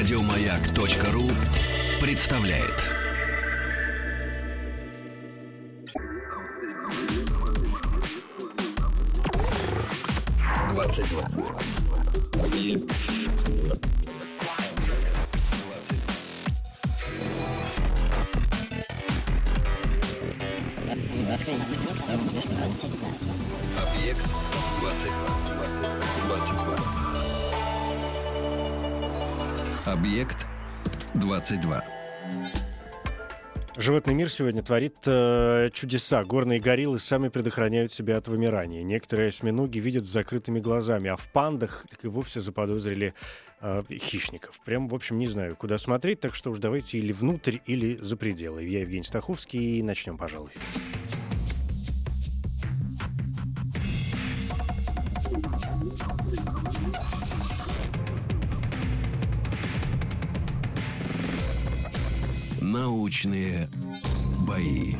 Радиомаяк.ру представляет. Объект 22. 22. Объект 22. Животный мир сегодня творит э, чудеса. Горные гориллы сами предохраняют себя от вымирания. Некоторые осьминоги видят с закрытыми глазами, а в пандах так и вовсе заподозрили э, хищников. Прям, в общем, не знаю, куда смотреть, так что уж давайте или внутрь, или за пределы. Я Евгений Стаховский, и начнем, пожалуй. Научные бои.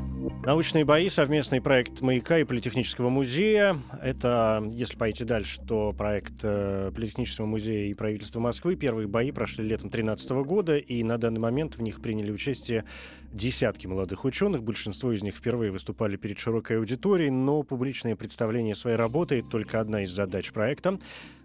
Научные бои, совместный проект «Маяка» и Политехнического музея. Это, если пойти дальше, то проект э, Политехнического музея и правительства Москвы. Первые бои прошли летом 2013 года, и на данный момент в них приняли участие десятки молодых ученых. Большинство из них впервые выступали перед широкой аудиторией, но публичное представление своей работы — только одна из задач проекта.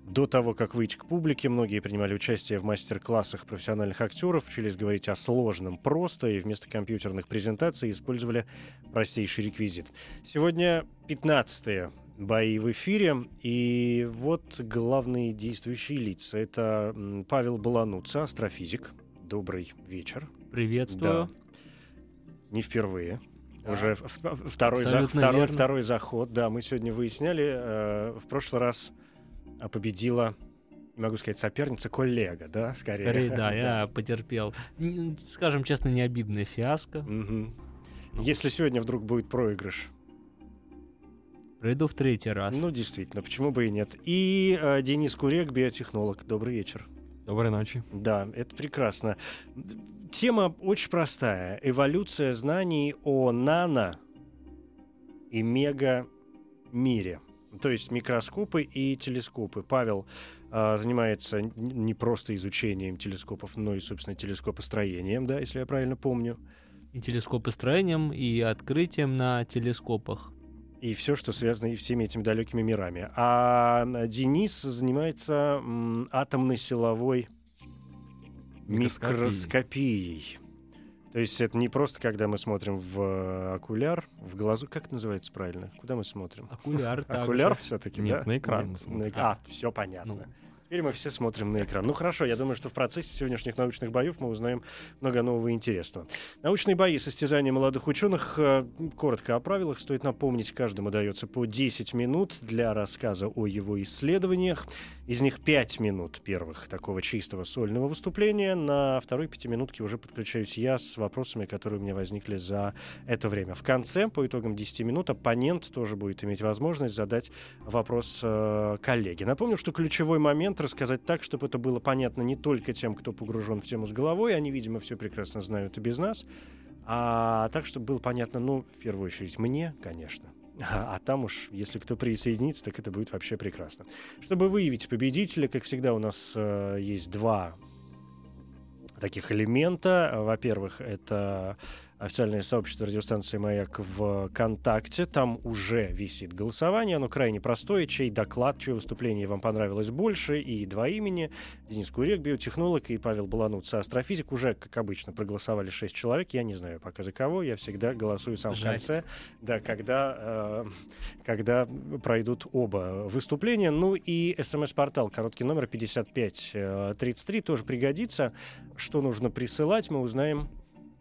До того, как выйти к публике, многие принимали участие в мастер-классах профессиональных актеров, учились говорить о сложном просто и вместо компьютерных презентаций использовали простейший реквизит. Сегодня 15 бои в эфире, и вот главные действующие лица. Это Павел Балануца, астрофизик. Добрый вечер. Приветствую. Да. Не впервые. Уже в- в- второй, за- второй, верно. второй заход. Да, мы сегодня выясняли. э, в прошлый раз а, победила, могу сказать, соперница, коллега, да, скорее. Скорее, да, я потерпел. Скажем честно, не обидная фиаско. Ну. Если сегодня вдруг будет проигрыш, Пройду в третий раз. ну, действительно, почему бы и нет. И э, Денис Курек, биотехнолог. Добрый вечер. Доброй ночи. Да, это прекрасно. Тема очень простая. Эволюция знаний о нано и мега мире. То есть микроскопы и телескопы. Павел а, занимается не просто изучением телескопов, но и, собственно, телескопостроением, да, если я правильно помню. И телескопостроением, и открытием на телескопах. И все, что связано и всеми этими далекими мирами. А Денис занимается атомной силовой Микроскопией. микроскопией. То есть это не просто, когда мы смотрим в э, окуляр, в глазу, как это называется правильно? Куда мы смотрим? Окуляр. Окуляр все-таки, Нет, да? на экран Нет, мы смотрим. на эк- А, все понятно. Ну. Теперь мы все смотрим на экран. Ну хорошо, я думаю, что в процессе сегодняшних научных боев мы узнаем много нового и интересного. Научные бои, состязания молодых ученых. э, Коротко о правилах. Стоит напомнить, каждому дается по 10 минут для рассказа о его исследованиях. Из них 5 минут первых такого чистого сольного выступления. На второй пятиминутке уже подключаюсь я с вопросами, которые у меня возникли за это время. В конце, по итогам 10 минут, оппонент тоже будет иметь возможность задать вопрос э, коллеге. Напомню, что ключевой момент рассказать так, чтобы это было понятно не только тем, кто погружен в тему с головой, они, видимо, все прекрасно знают и без нас, а так, чтобы было понятно, ну, в первую очередь, мне, конечно. А, а там уж, если кто присоединится, так это будет вообще прекрасно. Чтобы выявить победителя, как всегда, у нас э, есть два таких элемента. Во-первых, это официальное сообщество радиостанции «Маяк» в ВКонтакте. Там уже висит голосование. Оно крайне простое. Чей доклад, чье выступление вам понравилось больше. И два имени. Денис Курек, биотехнолог, и Павел Балануц, астрофизик. Уже, как обычно, проголосовали шесть человек. Я не знаю пока за кого. Я всегда голосую сам в Жаль. конце. Да, когда, э, когда пройдут оба выступления. Ну и смс-портал, короткий номер 5533, тоже пригодится. Что нужно присылать, мы узнаем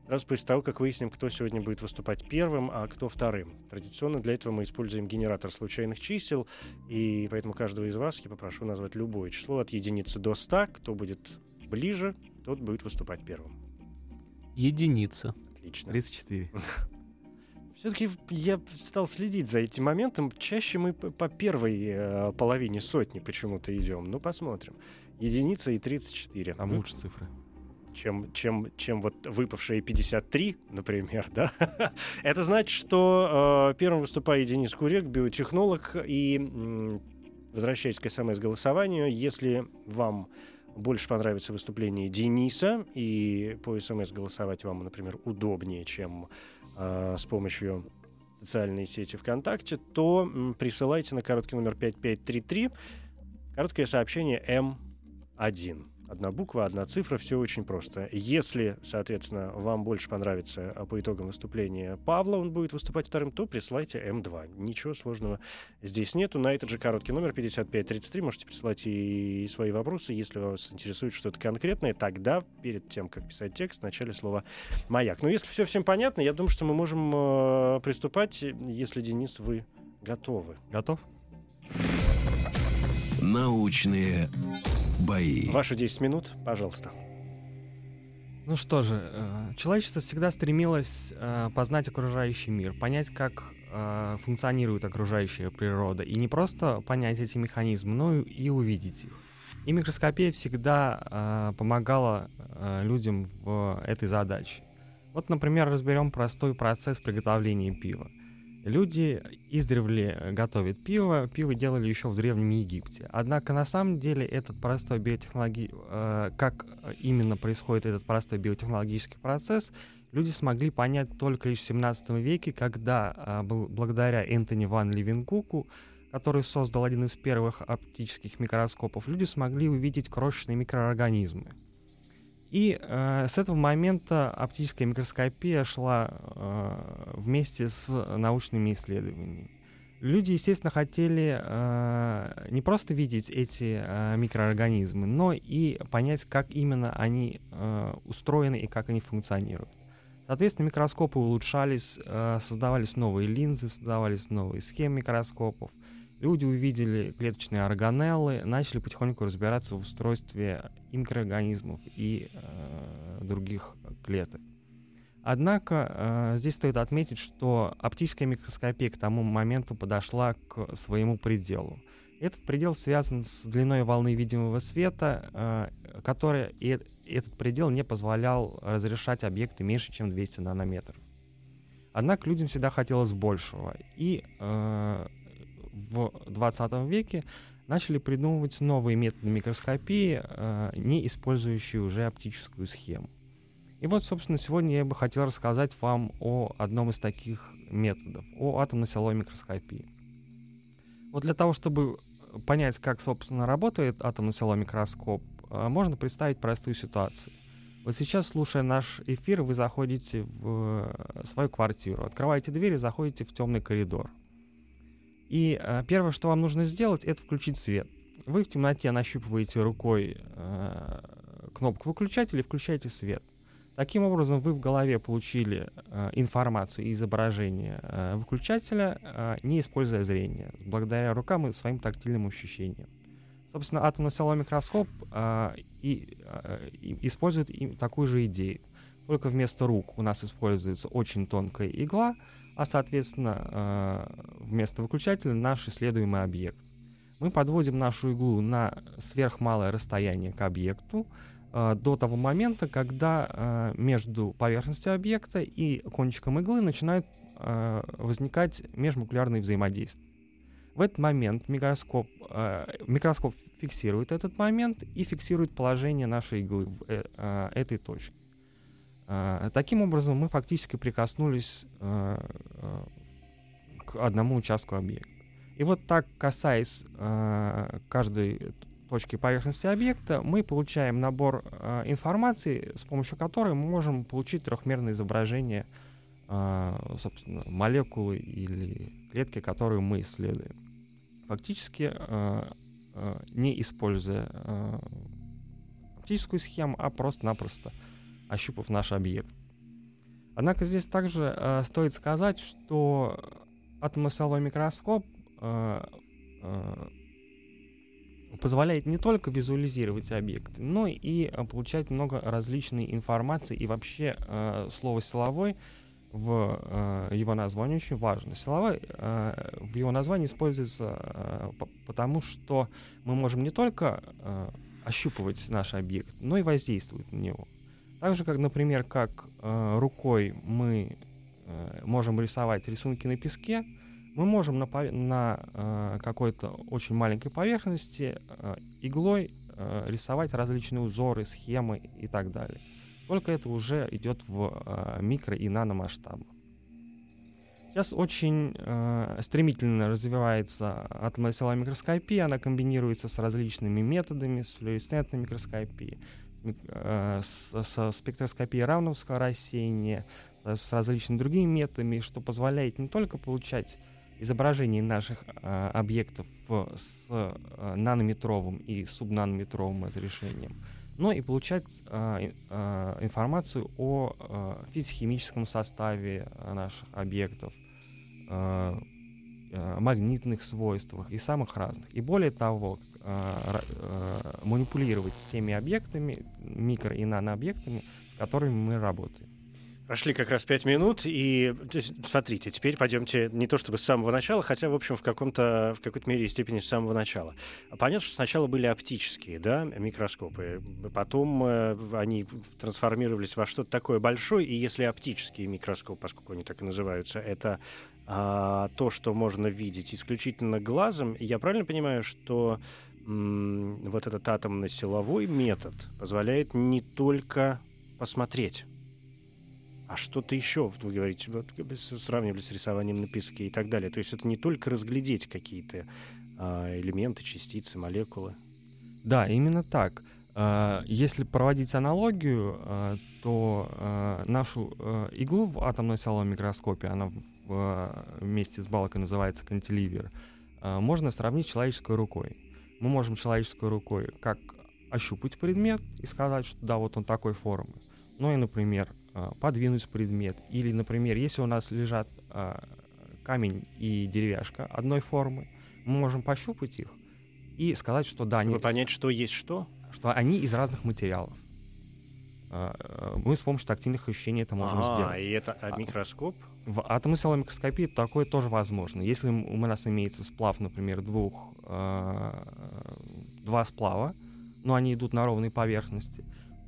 сразу после того, как выясним, кто сегодня будет выступать первым, а кто вторым. Традиционно для этого мы используем генератор случайных чисел, и поэтому каждого из вас я попрошу назвать любое число от единицы до 100. Кто будет ближе, тот будет выступать первым. Единица. Отлично. 34. Все-таки я стал следить за этим моментом. Чаще мы по первой э, половине сотни почему-то идем. Ну, посмотрим. Единица и 34. Там Ну, лучше цифры. Чем, чем, чем вот выпавшие 53, например, да? Это значит, что э, первым выступает Денис Курек, биотехнолог, и возвращаясь к СМС-голосованию, если вам больше понравится выступление Дениса, и по СМС голосовать вам, например, удобнее, чем э, с помощью социальной сети ВКонтакте, то м, присылайте на короткий номер 5533 короткое сообщение М1. Одна буква, одна цифра, все очень просто. Если, соответственно, вам больше понравится а, по итогам выступления Павла, он будет выступать вторым, то присылайте М2. Ничего сложного здесь нету. На этот же короткий номер 5533 можете присылать и свои вопросы. Если вас интересует что-то конкретное, тогда перед тем, как писать текст, в начале слова «Маяк». Но если все всем понятно, я думаю, что мы можем э, приступать, если, Денис, вы готовы. Готов? Научные бои. Ваши 10 минут, пожалуйста. Ну что же, э, человечество всегда стремилось э, познать окружающий мир, понять, как э, функционирует окружающая природа, и не просто понять эти механизмы, но и увидеть их. И микроскопия всегда помогала людям в этой задаче. Вот, например, разберем простой процесс приготовления пива. Люди издревле готовят пиво, пиво делали еще в Древнем Египте. Однако на самом деле этот простой биотехнологи... э, как именно происходит этот простой биотехнологический процесс, люди смогли понять только лишь в 17 веке, когда э, бл- благодаря Энтони Ван Левенгуку, который создал один из первых оптических микроскопов, люди смогли увидеть крошечные микроорганизмы. И э, с этого момента оптическая микроскопия шла э, вместе с научными исследованиями. Люди, естественно, хотели э, не просто видеть эти э, микроорганизмы, но и понять, как именно они э, устроены и как они функционируют. Соответственно, микроскопы улучшались, э, создавались новые линзы, создавались новые схемы микроскопов. Люди увидели клеточные органеллы, начали потихоньку разбираться в устройстве микроорганизмов, и э, других клеток. Однако э, здесь стоит отметить, что оптическая микроскопия к тому моменту подошла к своему пределу. Этот предел связан с длиной волны видимого света, э, которая и этот предел не позволял разрешать объекты меньше, чем 200 нанометров. Однако людям всегда хотелось большего. И э, в 20 веке начали придумывать новые методы микроскопии, э, не использующие уже оптическую схему. И вот, собственно, сегодня я бы хотел рассказать вам о одном из таких методов, о атомно-силовой микроскопии. Вот для того, чтобы понять, как, собственно, работает атомно-силовой микроскоп, э, можно представить простую ситуацию. Вот сейчас, слушая наш эфир, вы заходите в э, свою квартиру, открываете дверь и заходите в темный коридор. И э, первое, что вам нужно сделать, это включить свет. Вы в темноте нащупываете рукой э, кнопку выключателя и включаете свет. Таким образом, вы в голове получили э, информацию и изображение э, выключателя, э, не используя зрение, благодаря рукам и своим тактильным ощущениям. Собственно, атомно-силовой микроскоп э, и, э, использует такую же идею. Только вместо рук у нас используется очень тонкая игла, а, соответственно, э, вместо выключателя наш исследуемый объект. Мы подводим нашу иглу на сверхмалое расстояние к объекту, э, до того момента, когда э, между поверхностью объекта и кончиком иглы начинают э, возникать межмолекулярные взаимодействия. В этот момент микроскоп, э, микроскоп фиксирует этот момент и фиксирует положение нашей иглы в э, э, этой точке. Э, таким образом, мы фактически прикоснулись э, э, к одному участку объекта. И вот так, касаясь каждой точки поверхности объекта, мы получаем набор информации, с помощью которой мы можем получить трехмерное изображение, собственно, молекулы или клетки, которую мы исследуем. Фактически, не используя оптическую схему, а просто-напросто ощупав наш объект. Однако здесь также э, стоит сказать, что атомосиловой микроскоп э, э, позволяет не только визуализировать объекты, но и э, получать много различной информации. И вообще э, слово «силовой» в э, его названии очень важно. Силовой э, в его названии используется э, по- потому, что мы можем не только э, ощупывать наш объект, но и воздействовать на него. Так же, как, например, как э, рукой мы э, можем рисовать рисунки на песке, мы можем на, на э, какой-то очень маленькой поверхности э, иглой э, рисовать различные узоры, схемы и так далее. Только это уже идет в э, микро и наномасштабах. Сейчас очень э, стремительно развивается атомная силовая микроскопия, она комбинируется с различными методами, с флуоресцентной микроскопией, э, с, со спектроскопией равновского рассеяния, э, с различными другими методами, что позволяет не только получать изображение наших э, объектов с э, нанометровым и субнанометровым разрешением, но и получать информацию о физико-химическом составе наших объектов, магнитных свойствах и самых разных. И более того, э, э, манипулировать с теми объектами, микро- и нанообъектами, с которыми мы работаем. Прошли как раз пять минут, и смотрите, теперь пойдемте не то чтобы с самого начала, хотя, в общем, в, каком-то, в какой-то мере и степени с самого начала. Понятно, что сначала были оптические да, микроскопы, потом э, они трансформировались во что-то такое большое, и если оптические микроскопы, поскольку они так и называются, это а, то, что можно видеть исключительно глазом, я правильно понимаю, что м- вот этот атомно-силовой метод позволяет не только посмотреть а что-то еще, вы говорите, вот, сравнивали с рисованием на песке и так далее. То есть это не только разглядеть какие-то а, элементы, частицы, молекулы. Да, именно так. А, если проводить аналогию, а, то а, нашу иглу в атомной силовом микроскопе, она вместе с балкой называется кантиливер, можно сравнить с человеческой рукой. Мы можем человеческой рукой как ощупать предмет и сказать, что да, вот он такой формы. Ну и, например, а, подвинуть предмет. Или, например, если у нас лежат а, камень и деревяшка одной формы, мы можем пощупать их и сказать, что да, Чтобы они... понять, что есть что? Что они из разных материалов. А, мы с помощью тактильных ощущений это можем а, сделать. и это а микроскоп? В атомно микроскопии такое тоже возможно. Если у нас имеется сплав, например, двух, два сплава, но они идут на ровной поверхности,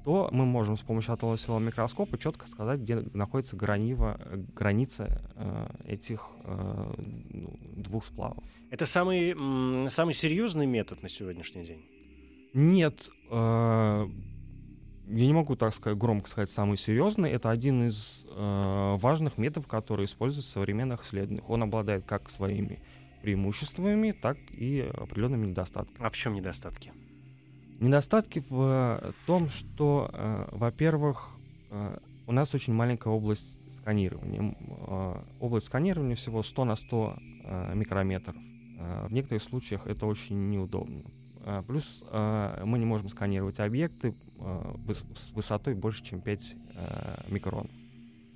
то мы можем с помощью атомного микроскопа четко сказать, где находится гранива, граница э, этих э, ну, двух сплавов. Это самый, самый серьезный метод на сегодняшний день? Нет, э, я не могу так сказать, громко сказать самый серьезный. Это один из э, важных методов, который используется в современных исследованиях. Он обладает как своими преимуществами, так и определенными недостатками. А в чем недостатки? Недостатки в том, что, э, во-первых, э, у нас очень маленькая область сканирования. Э, область сканирования всего 100 на 100 э, микрометров. Э, в некоторых случаях это очень неудобно. Э, плюс э, мы не можем сканировать объекты с высотой больше, чем 5 э, микрон.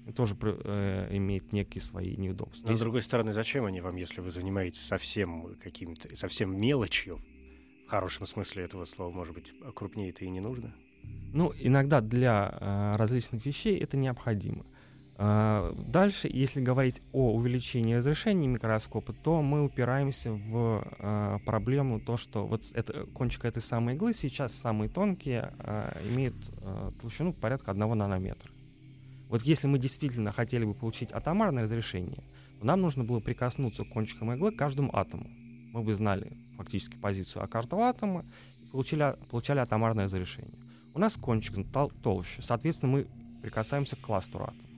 Это тоже э, имеет некие свои неудобства. Но, с другой стороны, зачем они вам, если вы занимаетесь совсем каким-то, совсем мелочью, хорошем смысле этого слова, может быть, крупнее это и не нужно? Ну, иногда для э, различных вещей это необходимо. Э, дальше, если говорить о увеличении разрешения микроскопа, то мы упираемся в э, проблему то, что вот это, кончик этой самой иглы сейчас самые тонкие э, имеют толщину порядка одного нанометра. Вот если мы действительно хотели бы получить атомарное разрешение, то нам нужно было прикоснуться к кончикам иглы к каждому атому. Мы бы знали фактически позицию каждого атома и получили, получали атомарное разрешение. У нас кончик тол- толще, соответственно, мы прикасаемся к кластеру атома.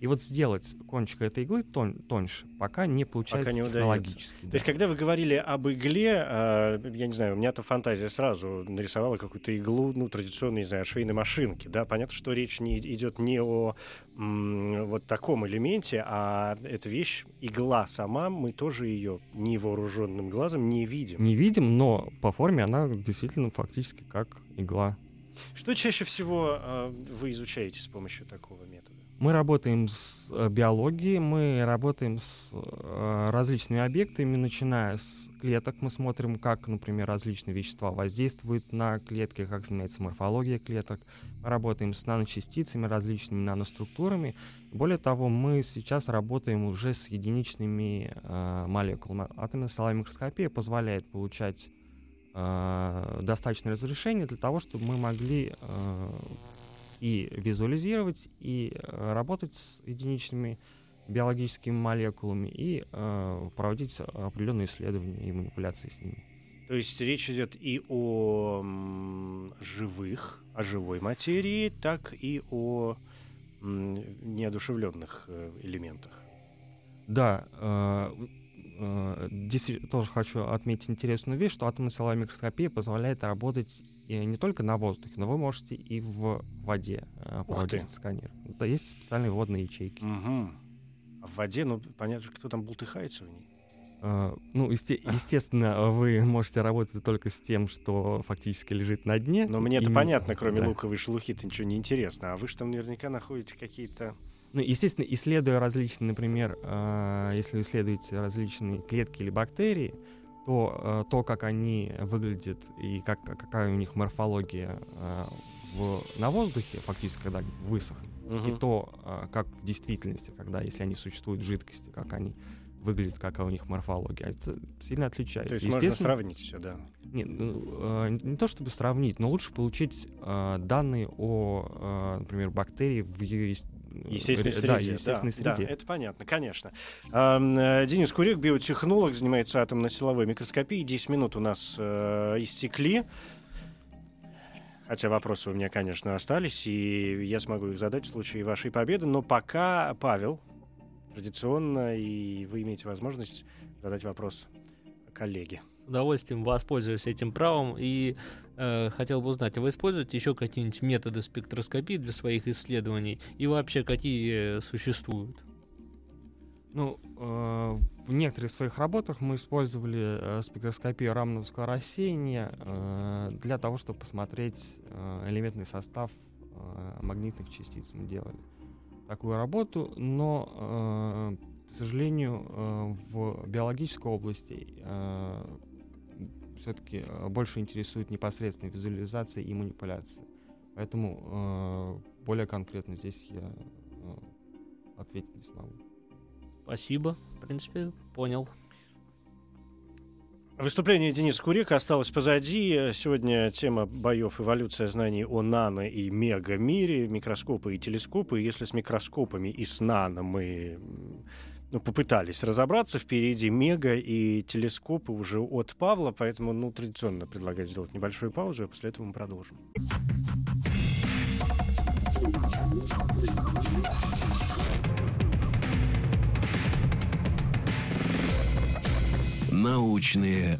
И вот сделать кончик этой иглы тон, тоньше пока не получается пока не технологически. Да. То есть, когда вы говорили об игле, э, я не знаю, у меня-то фантазия сразу нарисовала какую-то иглу, ну, традиционной, не знаю, швейной машинки, да, понятно, что речь не идет не о м, вот таком элементе, а эта вещь, игла сама, мы тоже ее невооруженным глазом не видим. Не видим, но по форме она действительно фактически как игла. Что чаще всего э, вы изучаете с помощью такого метода? Мы работаем с э, биологией, мы работаем с э, различными объектами, начиная с клеток. Мы смотрим, как, например, различные вещества воздействуют на клетки, как изменяется морфология клеток. Мы работаем с наночастицами, различными наноструктурами. Более того, мы сейчас работаем уже с единичными э, молекулами. Атомная силовая микроскопия позволяет получать достаточное разрешение для того, чтобы мы могли и визуализировать, и э, работать с единичными биологическими молекулами, и э, проводить определенные исследования и манипуляции с ними. То есть речь идет и о м, живых, о живой материи, так и о м, неодушевленных э, элементах. Да, э, здесь тоже хочу отметить интересную вещь, что атомно-силовая микроскопия позволяет работать и не только на воздухе, но вы можете и в воде э, проводить сканер. Да, есть специальные водные ячейки. Мгм. А в воде, ну, понятно, кто там бултыхается в ней. Э, Ну, есте- естественно, вы можете работать только с тем, что фактически лежит на дне. Но мне это Именно- понятно, кроме да. луковой шелухи-то ничего не интересно. А вы же там наверняка находите какие-то... Ну, естественно, исследуя различные, например, э, если вы исследуете различные клетки или бактерии, то э, то, как они выглядят и как, какая у них морфология э, в- на воздухе, фактически, когда они высохли, и то, э, как в действительности, когда, если они существуют в жидкости, как они выглядят, какая у них морфология, это сильно отличается. То есть можно Естественно, сравнить все, да. нет, ну, не то чтобы сравнить, но лучше получить данные о, например, бактерии в ее Естественной ре- среде. Да, естественной да, среде. это понятно, конечно. Э, Денис Курик, биотехнолог, занимается атомно-силовой микроскопией. 10 минут у нас э, истекли. Хотя вопросы у меня, конечно, остались, и я смогу их задать в случае вашей победы. Но пока, Павел, традиционно, и вы имеете возможность задать вопрос коллеге. С удовольствием воспользуюсь этим правом и э, хотел бы узнать, а вы используете еще какие-нибудь методы спектроскопии для своих исследований и вообще какие э, существуют? Ну, э, в некоторых своих работах мы использовали э, спектроскопию рамновского рассеяния э, для того, чтобы посмотреть э, элементный состав э, магнитных частиц. Мы делали такую работу, но, э, к сожалению, э, в биологической области все-таки больше интересует непосредственная визуализация и манипуляция. Поэтому э, более конкретно здесь я э, ответить не смогу. Спасибо, в принципе, понял. Выступление Дениса Курика осталось позади. Сегодня тема боев эволюция знаний о нано и мегамире, микроскопы и телескопы. Если с микроскопами и с нано мы ну, попытались разобраться, впереди мега и телескопы уже от Павла, поэтому ну, традиционно предлагаю сделать небольшую паузу, а после этого мы продолжим. Научные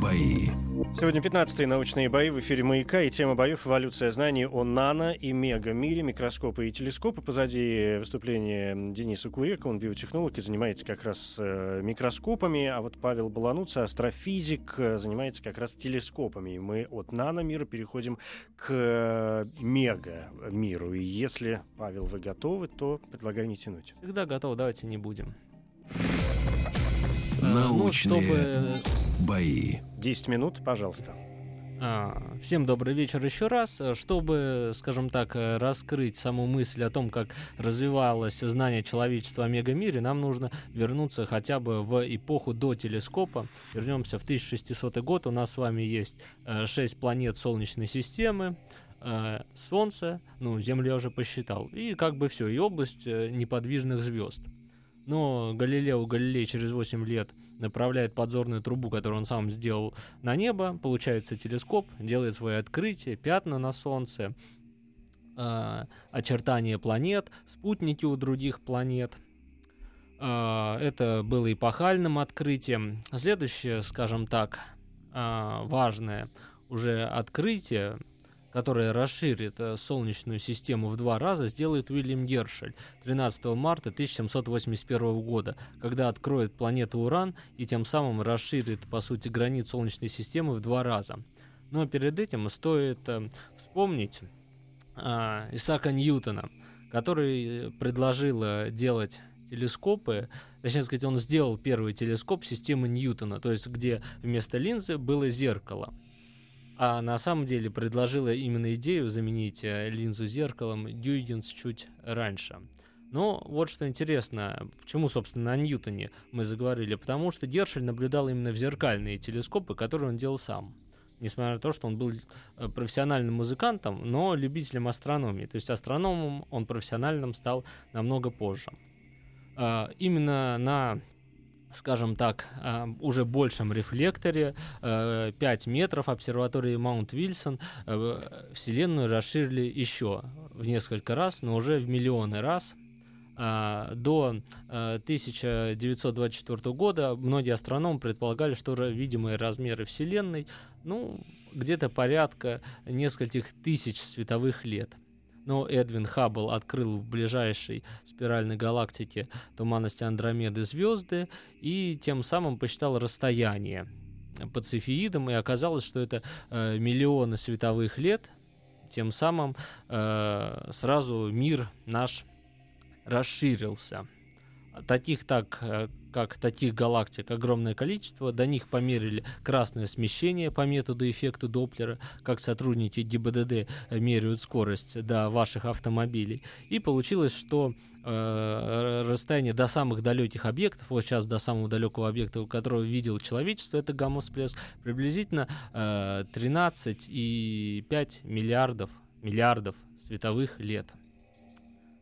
бои. Сегодня 15-е научные бои в эфире «Маяка» и тема боев «Эволюция знаний о нано и мегамире, микроскопы и телескопы». Позади выступление Дениса Курека, он биотехнолог и занимается как раз э, микроскопами, а вот Павел Балануца, астрофизик, э, занимается как раз телескопами. И мы от наномира переходим к э, мегамиру. И если, Павел, вы готовы, то предлагаю не тянуть. Всегда готов, давайте не будем. Э, Научные Ну, чтобы бои. 10 минут, пожалуйста. А, Всем добрый вечер еще раз. Э, Чтобы, скажем так, э, раскрыть саму мысль о том, как развивалось знание человечества о мегамире, нам нужно вернуться хотя бы в эпоху до телескопа. Вернемся в 1600 год. У нас с вами есть 6 планет Солнечной системы. э, Солнце, ну, Землю я уже посчитал, и как бы все, и область э, неподвижных звезд. Но Галилео Галилей через 8 лет направляет подзорную трубу, которую он сам сделал, на небо, получается телескоп, делает свои открытия, пятна на Солнце, э, очертания планет, спутники у других планет. Э, это было эпохальным открытием. Следующее, скажем так, э, важное уже открытие, которое расширит э, Солнечную систему в два раза, сделает Уильям Гершель 13 марта 1781 года, когда откроет планету Уран и тем самым расширит, по сути, границ Солнечной системы в два раза. Но перед этим стоит э, вспомнить а, Исаака Ньютона, который э, предложил э, делать телескопы, точнее сказать, он сделал первый телескоп системы Ньютона, то есть где вместо линзы было зеркало. А на самом деле предложила именно идею заменить э, линзу зеркалом Гюйгенс чуть раньше. Но вот что интересно, почему, собственно, о Ньютоне мы заговорили? Потому что Гершель наблюдал именно в зеркальные телескопы, которые он делал сам. Несмотря на то, что он был э, профессиональным музыкантом, но любителем астрономии. То есть астрономом он профессиональным стал намного позже. А, Именно на скажем так, э, уже большем рефлекторе, 5 метров обсерватории Маунт Вильсон, Вселенную расширили еще в несколько раз, но уже в миллионы раз. До 1924 года многие астрономы предполагали, что видимые размеры Вселенной, ну, где-то порядка нескольких тысяч световых лет но Эдвин Хаббл открыл в ближайшей спиральной галактике туманности Андромеды звезды и тем самым посчитал расстояние по цефеидам, и оказалось, что это э, миллионы световых лет, тем самым э, сразу мир наш расширился. Таких так, э, как таких галактик огромное количество, до них померили красное смещение по методу эффекта Доплера, как сотрудники ГИБДД меряют скорость до ваших автомобилей. И получилось, что э, расстояние до самых далеких объектов, вот сейчас до самого далекого объекта, которого видел человечество, это гамма-всплеск, приблизительно э, 13,5 миллиардов, миллиардов световых лет.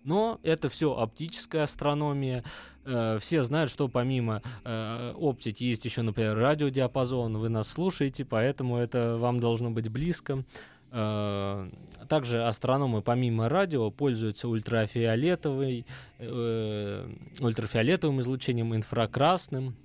Но это все оптическая астрономия. Э, все знают, что помимо э, оптики есть еще, например, радиодиапазон. Вы нас слушаете, поэтому это вам должно быть близко. Э, также астрономы помимо радио пользуются ультрафиолетовой, ультрафиолетовым излучением, инфракрасным,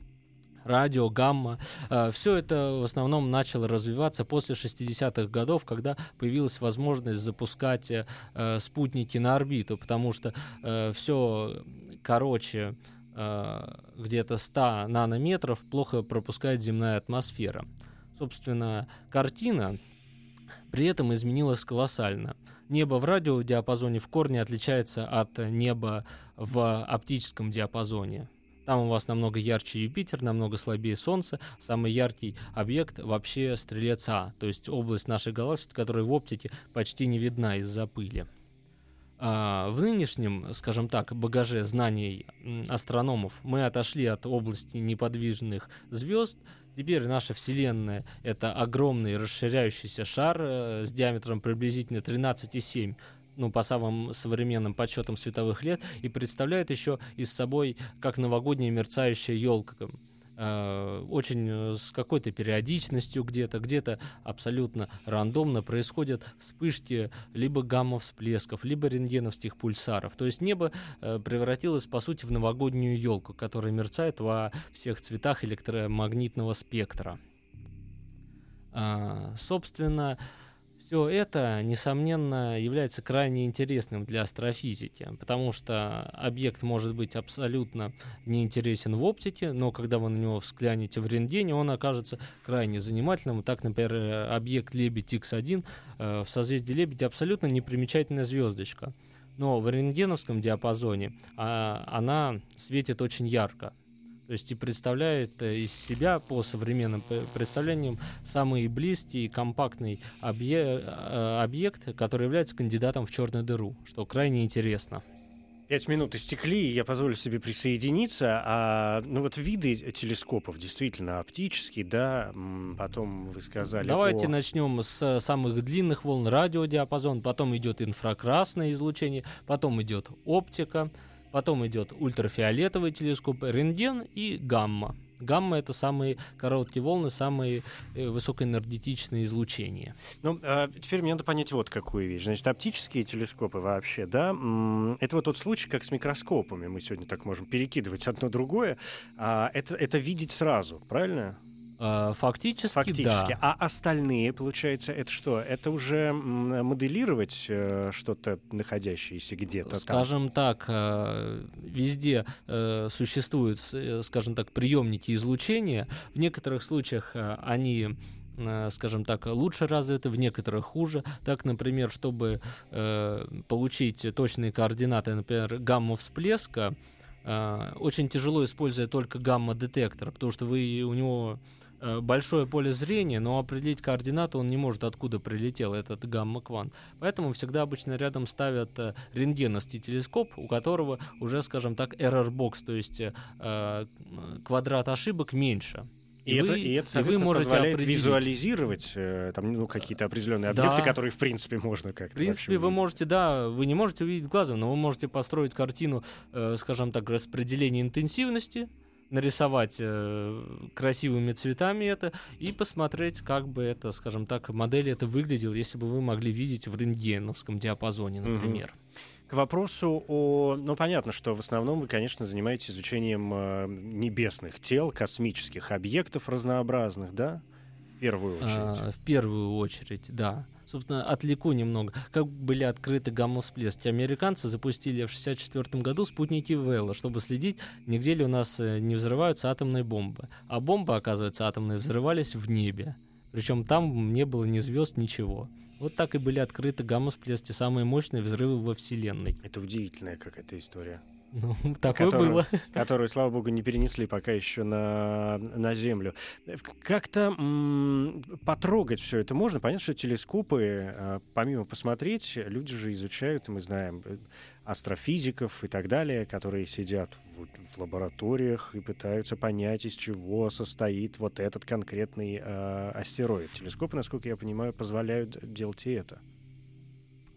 радио, гамма. Э, Все это в основном начало развиваться после 60-х годов, когда появилась возможность запускать э, спутники на орбиту, потому что э, все короче где-то 100 нанометров плохо пропускает земная атмосфера. Собственно, картина при этом изменилась колоссально. Небо в радиодиапазоне в корне отличается от неба в оптическом диапазоне. Там у вас намного ярче Юпитер, намного слабее Солнце. Самый яркий объект вообще Стрелец А, то есть область нашей галактики, которая в оптике почти не видна из-за пыли. А в нынешнем, скажем так, багаже знаний астрономов мы отошли от области неподвижных звезд. Теперь наша Вселенная — это огромный расширяющийся шар э, с диаметром приблизительно 13,7 ну, по самым современным подсчетам световых лет, и представляет еще из собой как новогодняя мерцающая елка. Э, очень э, с какой-то периодичностью где-то, где-то абсолютно рандомно происходят вспышки либо гамма-всплесков, либо рентгеновских пульсаров. То есть небо э, превратилось, по сути, в новогоднюю елку, которая мерцает во всех цветах электромагнитного спектра. А, собственно, все это, несомненно, является крайне интересным для астрофизики, потому что объект может быть абсолютно неинтересен в оптике, но когда вы на него взглянете в рентгене, он окажется крайне занимательным. Так, например, объект Лебедь X1 э, в созвездии Лебедя абсолютно непримечательная звездочка. Но в рентгеновском диапазоне а, она светит очень ярко. То есть и представляет э, из себя по современным представлениям самый близкий и компактный объект, э, объект, который является кандидатом в черную дыру, что крайне интересно. Пять минут истекли, и я позволю себе присоединиться. А, ну вот виды телескопов действительно оптические, да, потом вы сказали Давайте о... начнем с самых длинных волн радиодиапазон, потом идет инфракрасное излучение, потом идет оптика, Потом идет ультрафиолетовый телескоп, рентген и гамма. Гамма это самые короткие волны, самые э, высокоэнергетичные излучения. Ну, а теперь мне надо понять вот какую вещь. Значит, оптические телескопы вообще, да, это вот тот случай, как с микроскопами. Мы сегодня так можем перекидывать одно другое. А, это, это видеть сразу, правильно? А, фактически, Фактически. да. А остальные, получается, это что? Это уже моделировать э, что-то, находящееся где-то Скажем там? так, э, везде э, существуют, скажем так, приемники излучения. В некоторых случаях они скажем так, лучше развиты, в некоторых хуже. Так, например, чтобы э, получить точные координаты, например, гамма-всплеска, э, очень тяжело, используя только гамма-детектор, потому что вы у него большое поле зрения, но определить координату он не может, откуда прилетел этот гамма-квант. Поэтому всегда обычно рядом ставят э, рентгеновский телескоп, у которого уже, скажем так, error box, то есть э, квадрат ошибок меньше. И, и, вы, это, и это, и вы можете позволяет определить. визуализировать э, там, ну, какие-то определенные объекты, да. которые, в принципе, можно как-то В принципе, вы можете, да, вы не можете увидеть глазом, но вы можете построить картину, э, скажем так, распределения интенсивности, нарисовать э, красивыми цветами это и посмотреть, как бы это, скажем так, модель это выглядела, если бы вы могли видеть в рентгеновском диапазоне, например. К вопросу о... Ну, понятно, что в основном вы, конечно, занимаетесь изучением э, небесных тел, космических объектов разнообразных, да? В первую очередь. А, в первую очередь, да. Собственно, отвлеку немного. Как были открыты гамма-всплески? Американцы запустили в 1964 году спутники Вэлла, чтобы следить, нигде ли у нас э, не взрываются атомные бомбы. А бомбы, оказывается, атомные взрывались в небе. Причем там не было ни звезд, ничего. Вот так и были открыты гамма-всплески, самые мощные взрывы во Вселенной. Это удивительная какая-то история. Ну, такое которую, было. Которую, слава богу, не перенесли пока еще на, на Землю. Как-то м- потрогать все это можно. Понятно, что телескопы, а, помимо посмотреть, люди же изучают, мы знаем, э, астрофизиков и так далее, которые сидят в, в лабораториях и пытаются понять, из чего состоит вот этот конкретный э, астероид. Телескопы, насколько я понимаю, позволяют делать и это.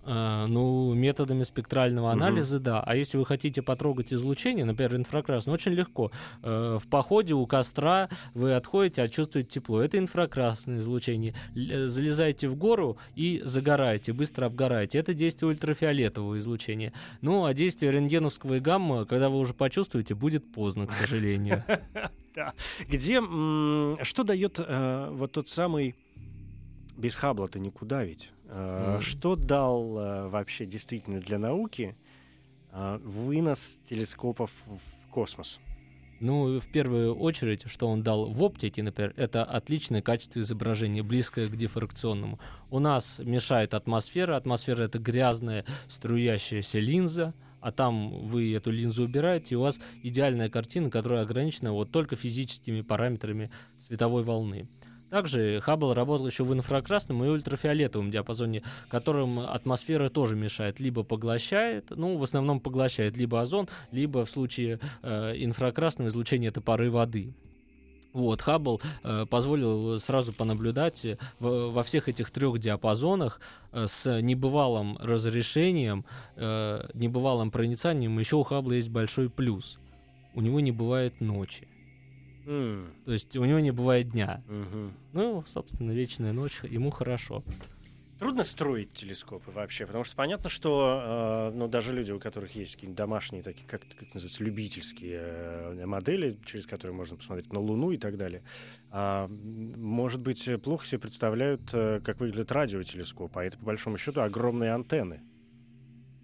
А, ну, методами спектрального анализа, угу. да. А если вы хотите потрогать излучение, например, инфракрасное, очень легко. Э, в походе у костра вы отходите, а чувствуете тепло. Это инфракрасное излучение. Э, залезаете в гору и загораете, быстро обгораете. Это действие ультрафиолетового излучения. Ну, а действие рентгеновского и гамма, когда вы уже почувствуете, будет поздно, к сожалению. Где, что дает э, вот тот самый без Хаббла-то никуда ведь. Mm. Что дал э, вообще действительно для науки э, вынос телескопов в космос? Ну, в первую очередь, что он дал в оптике, например, это отличное качество изображения, близкое к дифракционному. У нас мешает атмосфера. Атмосфера — это грязная струящаяся линза, а там вы эту линзу убираете, и у вас идеальная картина, которая ограничена вот только физическими параметрами световой волны. Также Хаббл работал еще в инфракрасном и ультрафиолетовом диапазоне, которым атмосфера тоже мешает. Либо поглощает, ну, в основном поглощает либо озон, либо в случае э, инфракрасного излучения это пары воды. Вот, Хаббл э, позволил сразу понаблюдать э, в, во всех этих трех диапазонах э, с небывалым разрешением, э, небывалым проницанием. Еще у Хаббла есть большой плюс. У него не бывает ночи. Mm. То есть у него не бывает дня. Mm-hmm. Ну, собственно, вечная ночь, ему хорошо. Трудно строить телескопы вообще, потому что понятно, что э, ну, даже люди, у которых есть какие-нибудь домашние, такие, как, как называется, любительские э, модели, через которые можно посмотреть на Луну и так далее, э, может быть, плохо себе представляют, э, как выглядит радиотелескоп, а это, по большому счету, огромные антенны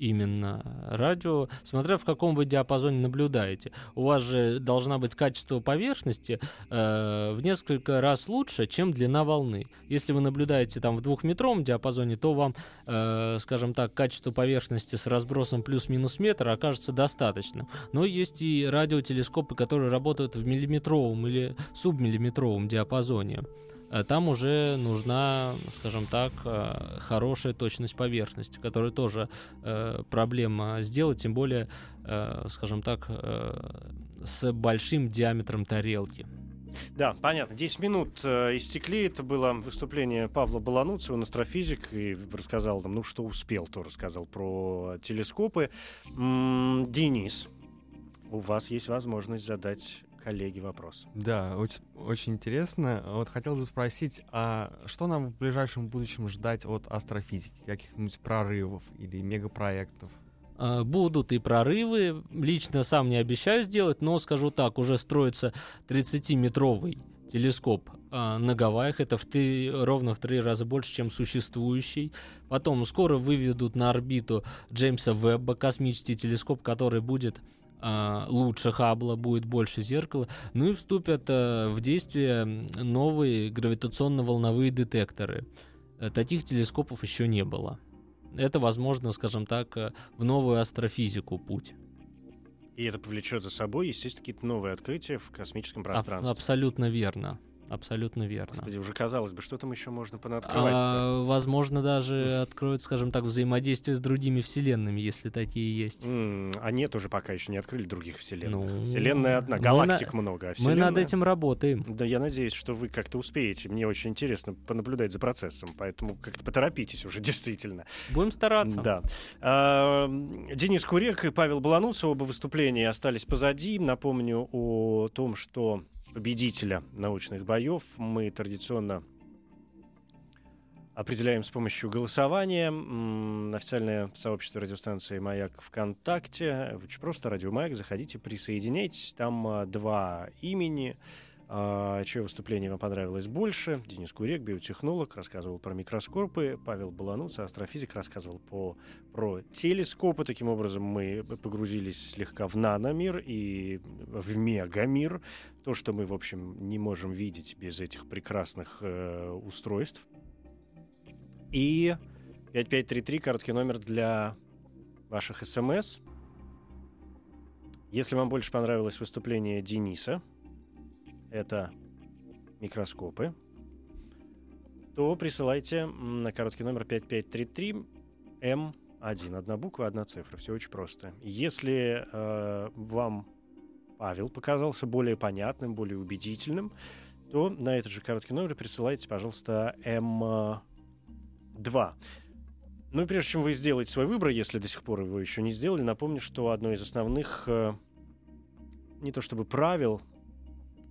именно радио, смотря в каком вы диапазоне наблюдаете. У вас же должна быть качество поверхности э, в несколько раз лучше, чем длина волны. Если вы наблюдаете там в двухметровом диапазоне, то вам, э, скажем так, качество поверхности с разбросом плюс-минус метр окажется достаточным. Но есть и радиотелескопы, которые работают в миллиметровом или субмиллиметровом диапазоне. Э, там уже нужна, скажем так, э, хорошая точность поверхности, которая тоже э, проблема сделать, тем более, скажем так, с большим диаметром тарелки. Да, понятно. 10 минут э, истекли. Это было выступление Павла Балануца, он астрофизик, и рассказал нам, ну, что успел, то рассказал про телескопы. М-м, Денис, у вас есть возможность задать коллеги вопрос. Да, очень, очень интересно. Вот хотел бы спросить, а что нам в ближайшем будущем ждать от астрофизики? Каких-нибудь прорывов или мегапроектов? А, будут и прорывы. Лично сам не обещаю сделать, но скажу так, уже строится 30-метровый телескоп а, на Гавайях. Это в три, ровно в три раза больше, чем существующий. Потом скоро выведут на орбиту Джеймса Вебба, космический телескоп, который будет лучше Хаббла, будет больше зеркала. Ну и вступят а, в действие новые гравитационно-волновые детекторы. Э, таких телескопов еще не было. Это, возможно, скажем так, э, в новую астрофизику путь. И это повлечет за собой, естественно, какие-то новые открытия в космическом пространстве. А, абсолютно верно Абсолютно верно. Господи, уже казалось бы, что там еще можно понаоткрывать а, Возможно, даже откроют, скажем так, взаимодействие с другими вселенными, если такие есть. Mm, а нет, уже пока еще не открыли других вселенных. Ну, Вселенная одна, галактик мы много. А вселенная... Мы над этим работаем. Да, я надеюсь, что вы как-то успеете. Мне очень интересно понаблюдать за процессом, поэтому как-то поторопитесь уже, действительно. Будем стараться. Да. А, Денис Курек и Павел Балануцев, оба выступления остались позади. Напомню о том, что победителя научных боев мы традиционно определяем с помощью голосования. Официальное сообщество радиостанции «Маяк» ВКонтакте. Очень просто, радио «Маяк». Заходите, присоединяйтесь. Там а, два имени. А, чье выступление вам понравилось больше? Денис Курек, биотехнолог, рассказывал про микроскопы. Павел Балануц, астрофизик, рассказывал по, про телескопы. Таким образом, мы погрузились слегка в наномир и в мегамир. То, что мы, в общем, не можем видеть без этих прекрасных э, устройств. И 5533, короткий номер для ваших смс. Если вам больше понравилось выступление Дениса, это микроскопы, то присылайте на короткий номер 5533 М1. Одна буква, одна цифра. Все очень просто. Если э, вам Павел показался более понятным, более убедительным, то на этот же короткий номер присылайте, пожалуйста, М2. Ну и прежде чем вы сделаете свой выбор, если до сих пор его еще не сделали, напомню, что одно из основных э, не то чтобы правил,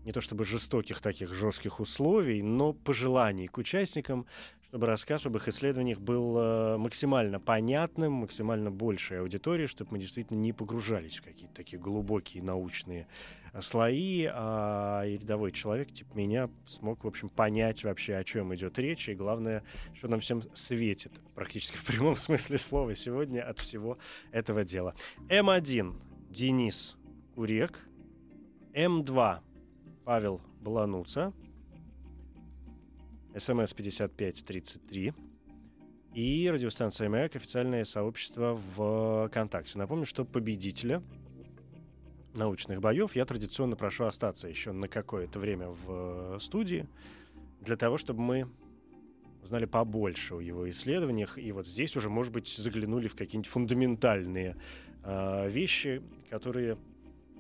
не то чтобы жестоких таких жестких условий, но пожеланий к участникам, чтобы рассказ об их исследованиях был э, максимально понятным, максимально большей аудитории, чтобы мы действительно не погружались в какие-то такие глубокие научные э, слои, а рядовой человек, типа меня, смог, в общем, понять вообще, о чем идет речь, и главное, что нам всем светит, практически в прямом смысле слова сегодня от всего этого дела. М1 Денис Курек, М2 Павел Балануца, СМС 5533 и радиостанция «Маяк» официальное сообщество в ВКонтакте. Напомню, что победителя научных боев я традиционно прошу остаться еще на какое-то время в студии для того, чтобы мы узнали побольше о его исследованиях. И вот здесь уже, может быть, заглянули в какие-нибудь фундаментальные э, вещи, которые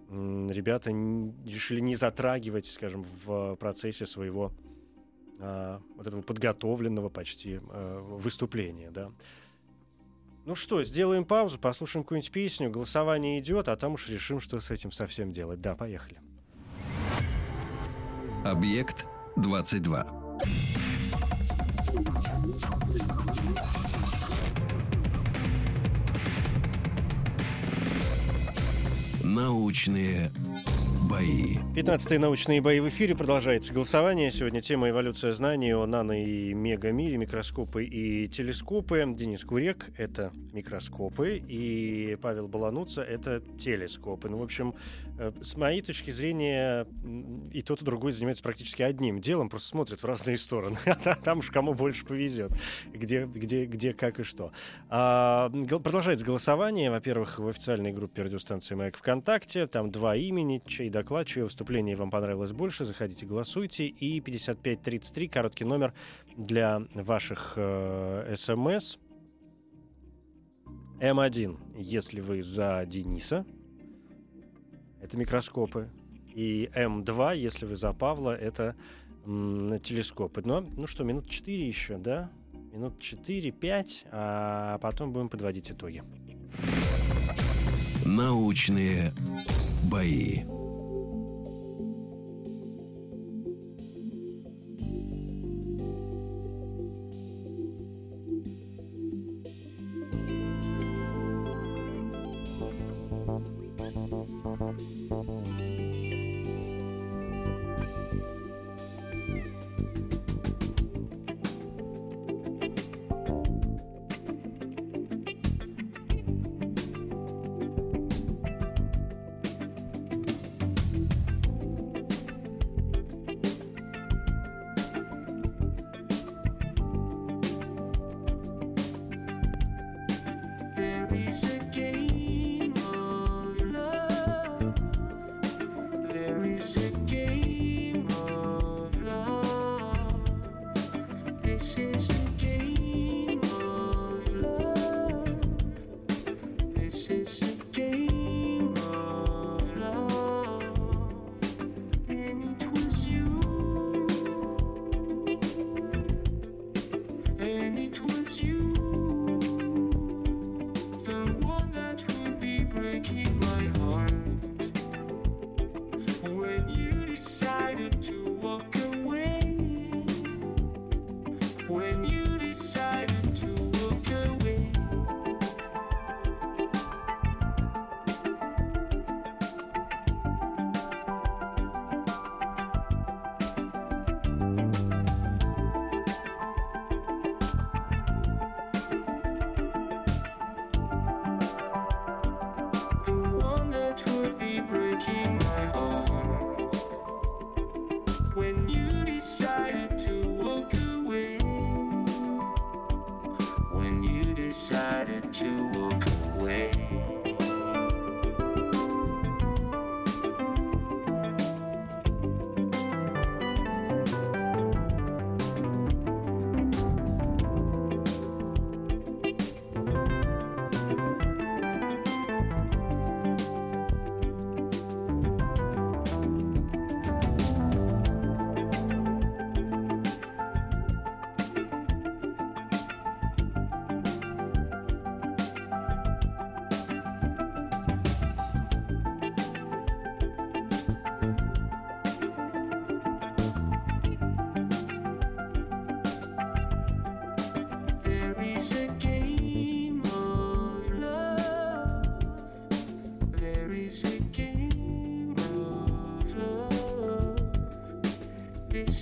ребята решили не затрагивать, скажем, в процессе своего а, вот этого подготовленного почти а, выступления, да. Ну что, сделаем паузу, послушаем какую-нибудь песню, голосование идет, а там уж решим, что с этим совсем делать. Да, поехали. Объект 22. Научные бои. 15-е научные бои в эфире. Продолжается голосование. Сегодня тема эволюция знаний о нано- и мегамире, микроскопы и телескопы. Денис Курек — это микроскопы, и Павел Балануца — это телескопы. Ну, в общем, э, с моей точки зрения, и тот, и другой занимается практически одним делом, просто смотрят в разные стороны. А там уж кому больше повезет, где, где, где, как и что. А, продолжается голосование. Во-первых, в официальной группе радиостанции «Маяк» ВКонтакте. Там два имени, чей доклад, чье выступление вам понравилось больше, заходите, голосуйте. И 5533, короткий номер для ваших э, смс. М1, если вы за Дениса, это микроскопы. И М2, если вы за Павла, это телескопы. Но, ну что, минут 4 еще, да? Минут 4-5, а потом будем подводить итоги. Научные бои.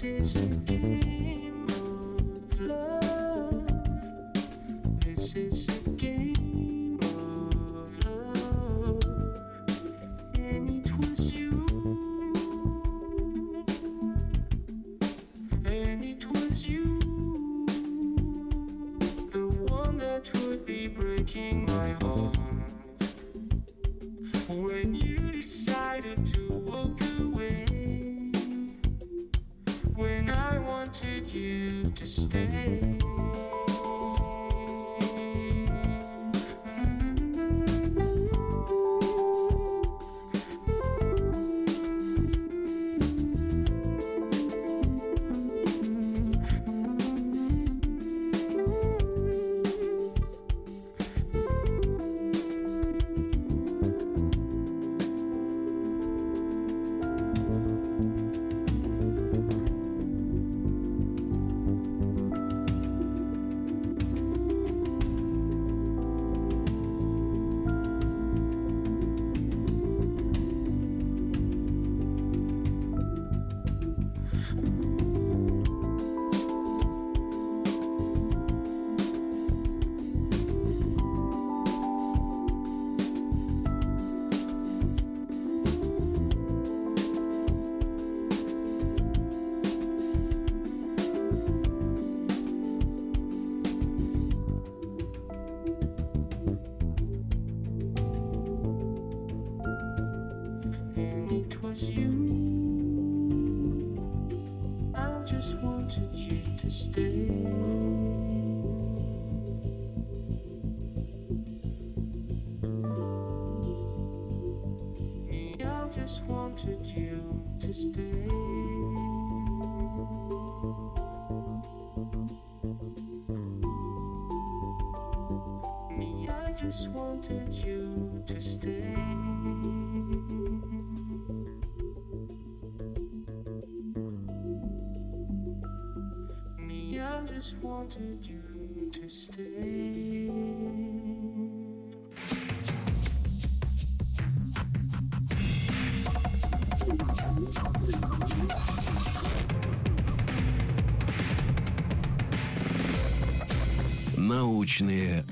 Is a game of love. This is a game of love. And it was you. And it was you. The one that would be breaking my heart when you decided to to stay. Just wanted you to stay. Научные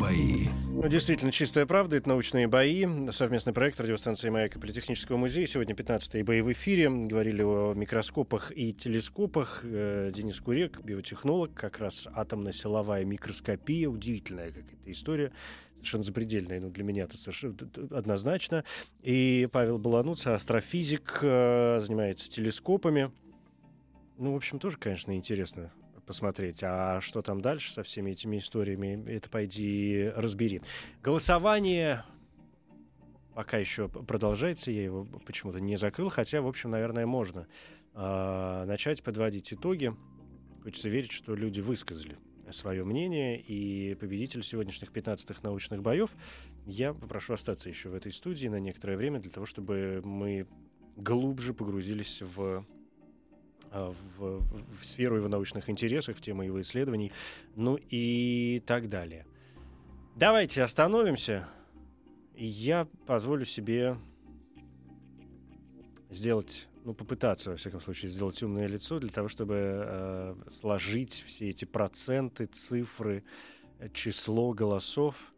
бои. Ну, действительно, чистая правда, это научные бои. Совместный проект радиостанции «Маяк» и Политехнического музея. Сегодня 15-й бои в эфире. Говорили о микроскопах и телескопах. Э, Денис Курек, биотехнолог, как раз атомно-силовая микроскопия. Удивительная какая-то история. Совершенно запредельная, ну, для меня это совершенно однозначно. И Павел Балануца, астрофизик, э, занимается телескопами. Ну, в общем, тоже, конечно, интересно посмотреть. А что там дальше со всеми этими историями, это пойди разбери. Голосование пока еще продолжается, я его почему-то не закрыл, хотя, в общем, наверное, можно а, начать подводить итоги. Хочется верить, что люди высказали свое мнение, и победитель сегодняшних 15-х научных боев я попрошу остаться еще в этой студии на некоторое время для того, чтобы мы глубже погрузились в в, в сферу его научных интересов, в тему его исследований, ну и так далее. Давайте остановимся. Я позволю себе сделать, ну, попытаться, во всяком случае, сделать умное лицо для того, чтобы э, сложить все эти проценты, цифры, э, число голосов,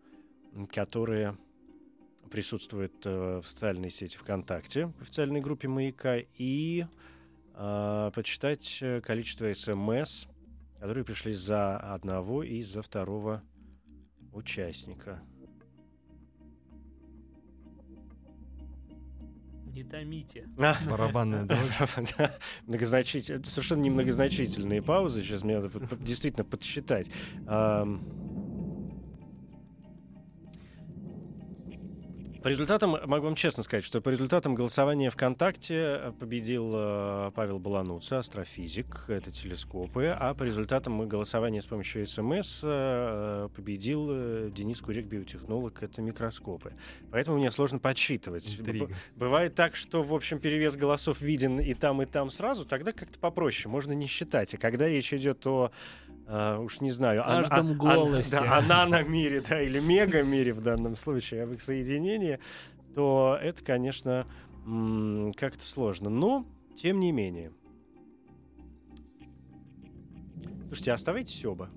которые присутствуют э, в социальной сети ВКонтакте, в официальной группе «Маяка», и э, почитать э, количество СМС, которые пришли за одного и за второго участника. Не томите. Барабанная дробь. Многозначительные, это совершенно не многозначительные паузы. Сейчас мне надо действительно подсчитать. По результатам, могу вам честно сказать, что по результатам голосования ВКонтакте э, победил э, Павел Балануца, астрофизик, это телескопы, а по результатам голосования с помощью СМС э, победил э, Денис Курик, биотехнолог, это микроскопы. Поэтому мне сложно подсчитывать. Б- Бывает так, что, в общем, перевес голосов виден и там, и там сразу, тогда как-то попроще, можно не считать. А когда речь идет о, э, уж не знаю, о- о- голосе. да, о наномире, да, или мегамире в данном случае, об их соединении, то это, конечно, как-то сложно. Но, тем не менее. Слушайте, а оставайтесь оба.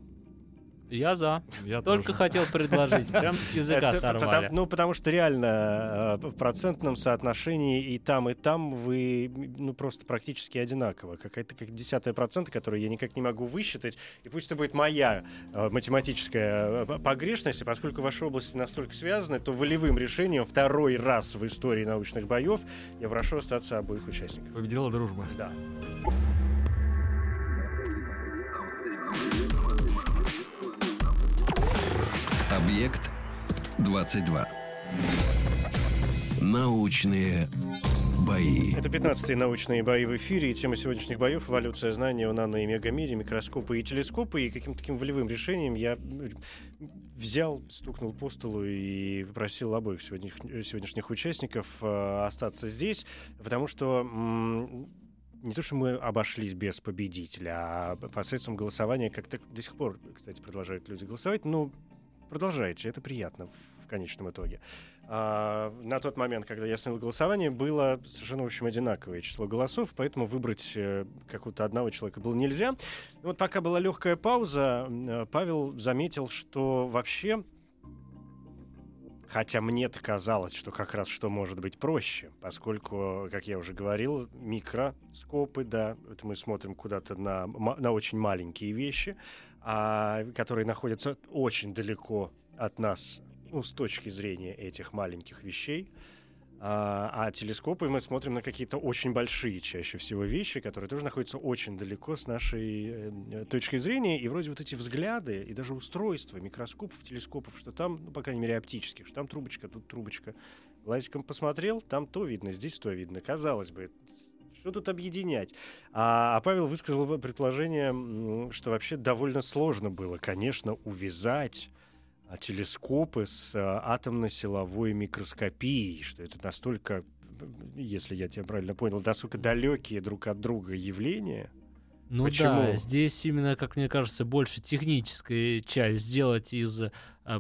Я за. Я Только тоже. хотел предложить. Прям с языка Это сорвали. потому- ну, потому что реально э, в процентном соотношении и там, и там вы ну, просто практически одинаково. Какая-то как десятая процента, которую я никак не могу высчитать. И пусть это будет моя э, математическая э, погрешность, и поскольку ваши области настолько связаны, то волевым решением второй раз в истории научных боев я прошу остаться обоих участников. Победила дружба. Да. Объект 22. Научные бои. Это 15-е научные бои в эфире, и тема сегодняшних боев — эволюция знания о нано- и мегамире, микроскопы и телескопы. И каким-то таким волевым решением я взял, стукнул по столу и попросил обоих сегодняшних, сегодняшних участников э, остаться здесь, потому что не то, что мы обошлись без победителя, а посредством голосования как-то до сих пор, кстати, продолжают люди голосовать, но продолжайте, это приятно в, конечном итоге. А, на тот момент, когда я снял голосование, было совершенно, в общем, одинаковое число голосов, поэтому выбрать э, какого-то одного человека было нельзя. Ну Вот пока была легкая пауза, э, Павел заметил, что вообще, хотя мне-то казалось, что как раз что может быть проще, поскольку, как я уже говорил, микроскопы, да, это мы смотрим куда-то на, на очень маленькие вещи, а, которые находятся очень далеко от нас, ну, с точки зрения этих маленьких вещей. А, а телескопы мы смотрим на какие-то очень большие, чаще всего, вещи, которые тоже находятся очень далеко с нашей э, точки зрения. И вроде вот эти взгляды и даже устройства микроскопов, телескопов, что там, ну, по крайней мере, оптических, что там трубочка, тут трубочка. Глазиком посмотрел, там то видно, здесь то видно. Казалось бы, что тут объединять? А, а Павел высказал предположение, что вообще довольно сложно было, конечно, увязать а, телескопы с а, атомно-силовой микроскопией, что это настолько, если я тебя правильно понял, настолько далекие друг от друга явления. Ну Почему? да, здесь именно, как мне кажется, больше техническая часть сделать из, э,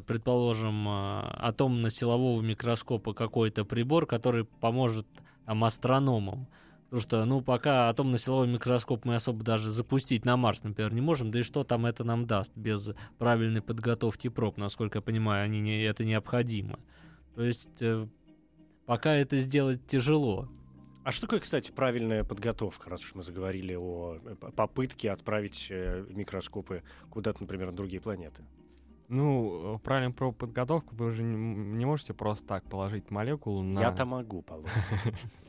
предположим, атомно-силового микроскопа какой-то прибор, который поможет там, астрономам. Потому что, ну, пока атомно-силовой микроскоп мы особо даже запустить на Марс, например, не можем, да и что там это нам даст без правильной подготовки проб, насколько я понимаю, они не, это необходимо. То есть э, пока это сделать тяжело. А что такое, кстати, правильная подготовка, раз уж мы заговорили о э, попытке отправить э, микроскопы куда-то, например, на другие планеты? Ну, э, правильно про подготовку вы же не, можете просто так положить молекулу на... Я-то могу, положить.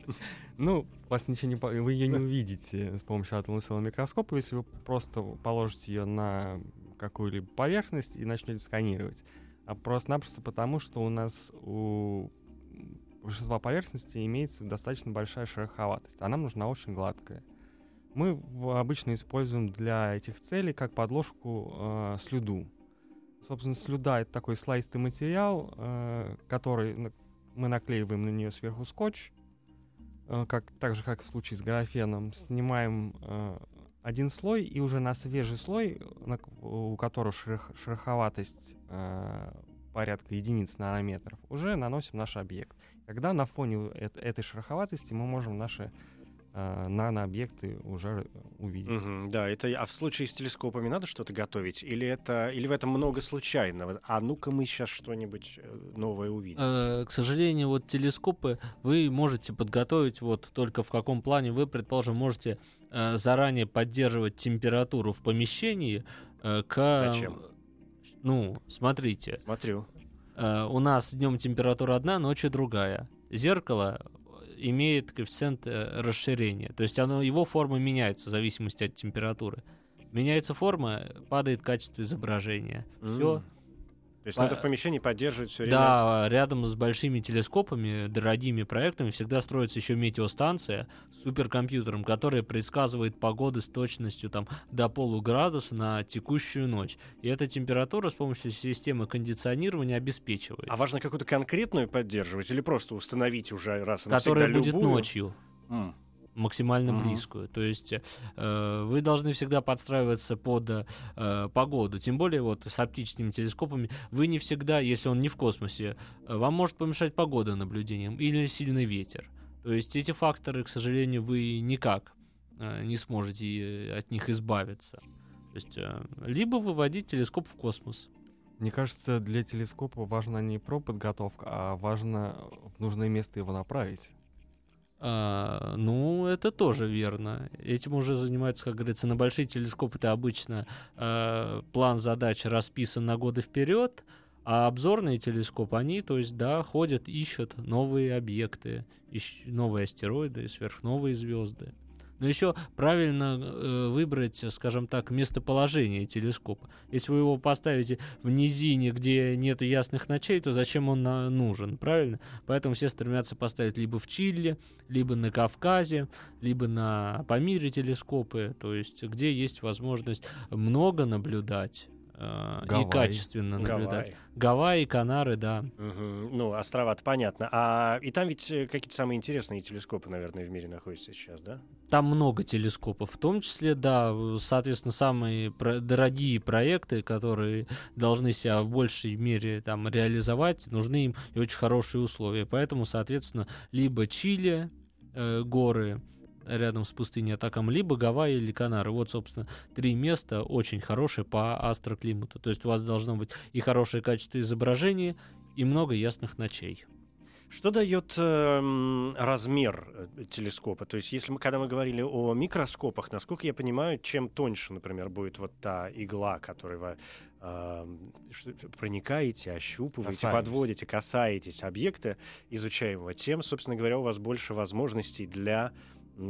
Ну, вас ничего не... Вы ее не увидите с помощью атомного микроскопа, если вы просто положите ее на какую-либо поверхность и начнете сканировать. А просто-напросто потому, что у нас у большинства поверхностей имеется достаточно большая шероховатость, а нам нужна очень гладкая. Мы обычно используем для этих целей как подложку э, слюду. Собственно, слюда — это такой слоистый материал, э, который мы наклеиваем на нее сверху скотч, э, как, так же, как в случае с графеном, снимаем э, один слой, и уже на свежий слой, на у которого шерох- шероховатость э, порядка единиц нанометров, уже наносим наш объект. Когда на фоне эт- этой шероховатости мы можем наши э, нанообъекты уже увидеть. Мгм, Да, это а в случае с телескопами надо что-то готовить? Или это или в этом много случайного? А ну-ка мы сейчас что-нибудь э, новое увидим. Э, К сожалению, вот телескопы вы можете подготовить вот только в каком плане вы, предположим, можете э, заранее поддерживать температуру в помещении э, к... Зачем? Ну, смотрите, Смотрю. у нас днем температура одна, ночью другая. Зеркало имеет коэффициент э, расширения, то есть оно, его форма меняется в зависимости от температуры. Меняется форма, падает качество изображения. Все, М. То есть По- надо в помещении поддерживать все время. Да, рядом с большими телескопами, дорогими проектами всегда строится еще метеостанция с суперкомпьютером, которая предсказывает погоды с точностью там, до полуградуса на текущую ночь. И эта температура с помощью системы кондиционирования обеспечивается. А важно какую-то конкретную поддерживать или просто установить уже раз и навсегда которая будет любую? ночью М. максимально Мгм. близкую. То есть э, вы должны всегда подстраиваться под э, погоду. Тем более вот с оптическими телескопами вы не всегда, если он не в космосе, э, вам может помешать погода наблюдением или сильный ветер. То есть эти факторы, к сожалению, вы никак э, не сможете э, от них избавиться. То есть э, либо выводить телескоп в космос. Мне кажется, для телескопа важна не про подготовка, а важно в нужное место его направить. А, ну, это тоже верно. Этим уже занимаются, как говорится, на большие телескопы это обычно э, план задач расписан на годы вперед, а обзорные телескопы, они, то есть, да, ходят, ищут новые объекты, ищ- новые астероиды, сверхновые звезды. Но еще правильно э, выбрать, скажем так, местоположение телескопа. Если вы его поставите в низине, где нет ясных ночей, то зачем он на- нужен, правильно? Поэтому все стремятся поставить либо в Чили, либо на Кавказе, либо на Памире телескопы, то есть где есть возможность много наблюдать э, и Гавайи. качественно наблюдать. Гавайи. Гавайи, Канары, да. Мгм. Ну, острова-то понятно. А и там ведь э, какие-то самые интересные телескопы, наверное, в мире находятся сейчас, да? Там много телескопов, в том числе, да, соответственно, самые про- дорогие проекты, которые должны себя в большей мере там реализовать, нужны им и очень хорошие условия. Поэтому, соответственно, либо Чили, э, горы рядом с пустыней Атакам, либо Гавайи или Канары. Вот, собственно, три места очень хорошие по астроклимату. То есть у вас должно быть и хорошее качество изображения, и много ясных ночей. Что дает эм, размер э, телескопа? То есть, если мы, когда мы говорили о микроскопах, насколько я понимаю, чем тоньше, например, будет вот та игла, которой вы что- проникаете, ощупываете, Касаемся. подводите, касаетесь объекта изучаемого, тем, собственно говоря, у вас больше возможностей для